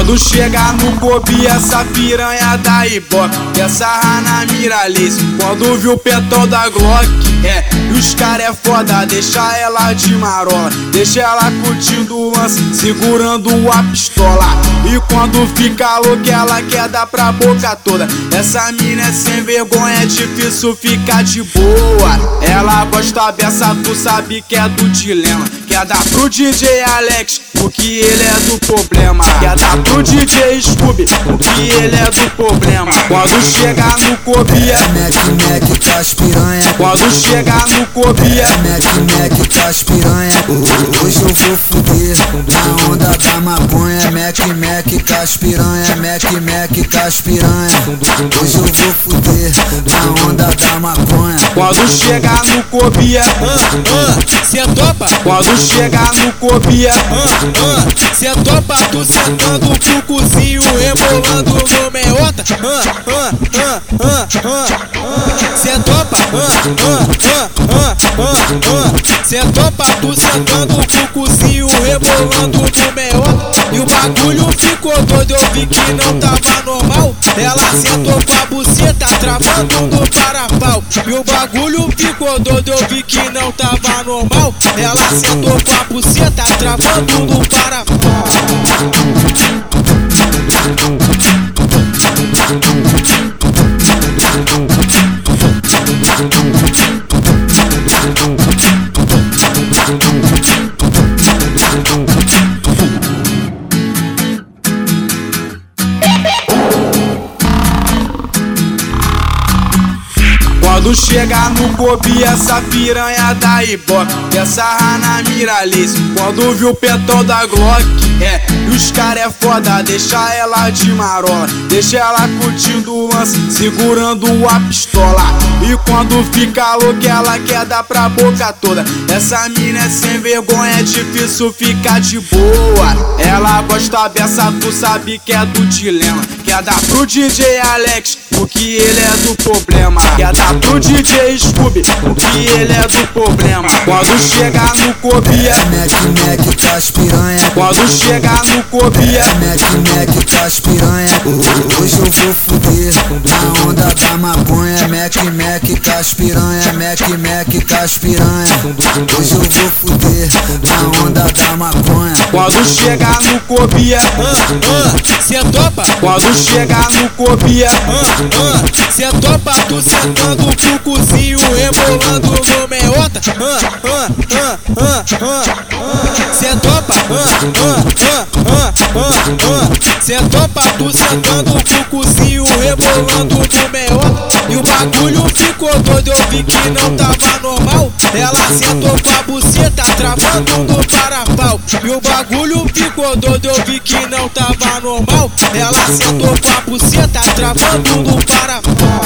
Quando chegar no Kobe, essa piranha da Ibope Quer sarrar na Miralice Quando viu o petão da Glock É, e os cara é foda, deixa ela de marola. Deixa ela curtindo o lance, segurando a pistola E quando fica louca, ela quer dar pra boca toda. Essa mina é sem vergonha, é difícil ficar de boa. Ela gosta dessa, tu sabe que é do dilema. Quer dar pro DJ Alex, porque ele é do problema. Quer dar pro DJ Scooby, porque ele é do problema. Quando chegar no Kobe é as piranha. Quando chegar no é Mac, Mac com as piranha Hoje eu vou fuder na onda da maconha Mac, Mac com as piranha Mac, Mac com as piranha. Hoje eu vou fuder na onda da maconha. Quando chegar no Kobe é Cê topa, Quando chegar no Kobe é cê topa, tu sentando pro cozinho, rebolando no meiota. Cê topa, cê topa, tu sentando pro cozinho, rebolando no meiota. E o bagulho ficou doido, eu vi que não tava normal. Ela sentou com a buceta, travando no parapau. E o bagulho ficou doido, eu vi que não tava normal. Ela sentou com a buceta, travando no parapau. Quando chegar no Kobe, essa piranha da Ibope Quer sarrar na Miralice Quando viu o petão da Glock É, os cara é foda, deixa ela de marola Deixa ela curtindo o lance, segurando a pistola. E quando fica louca, ela quer dar pra boca toda. Essa mina é sem vergonha, é difícil ficar de boa. Ela gosta dessa, tu sabe que é do dilema Quer dar pro DJ Alex, porque ele é do problema. Quer dar pro DJ Scooby, porque ele é do problema. Quando chegar no Kobe é Mac, Mac com as piranha. Quando chegar no Kobe é Mac, Mac as piranha. Hoje eu vou fuder na onda da maconha. Mac, Mac as piranha. Mac, Mac as piranha. Hoje eu vou fuder Quando chegar no Kobe é Cê topa, Quando chegar no Kobe é cê topa, tu sentando pro cozinho, rebolando no meiota. Cê topa, cê topa, tu sentando pro cozinho, rebolando no meiota. E o bagulho ficou doido, eu vi que não tava normal. Ela sentou com a buceta, travando no parapau. E o bagulho ficou doido, eu vi que não tava normal. Ela sentou com a buceta, travando no parapau.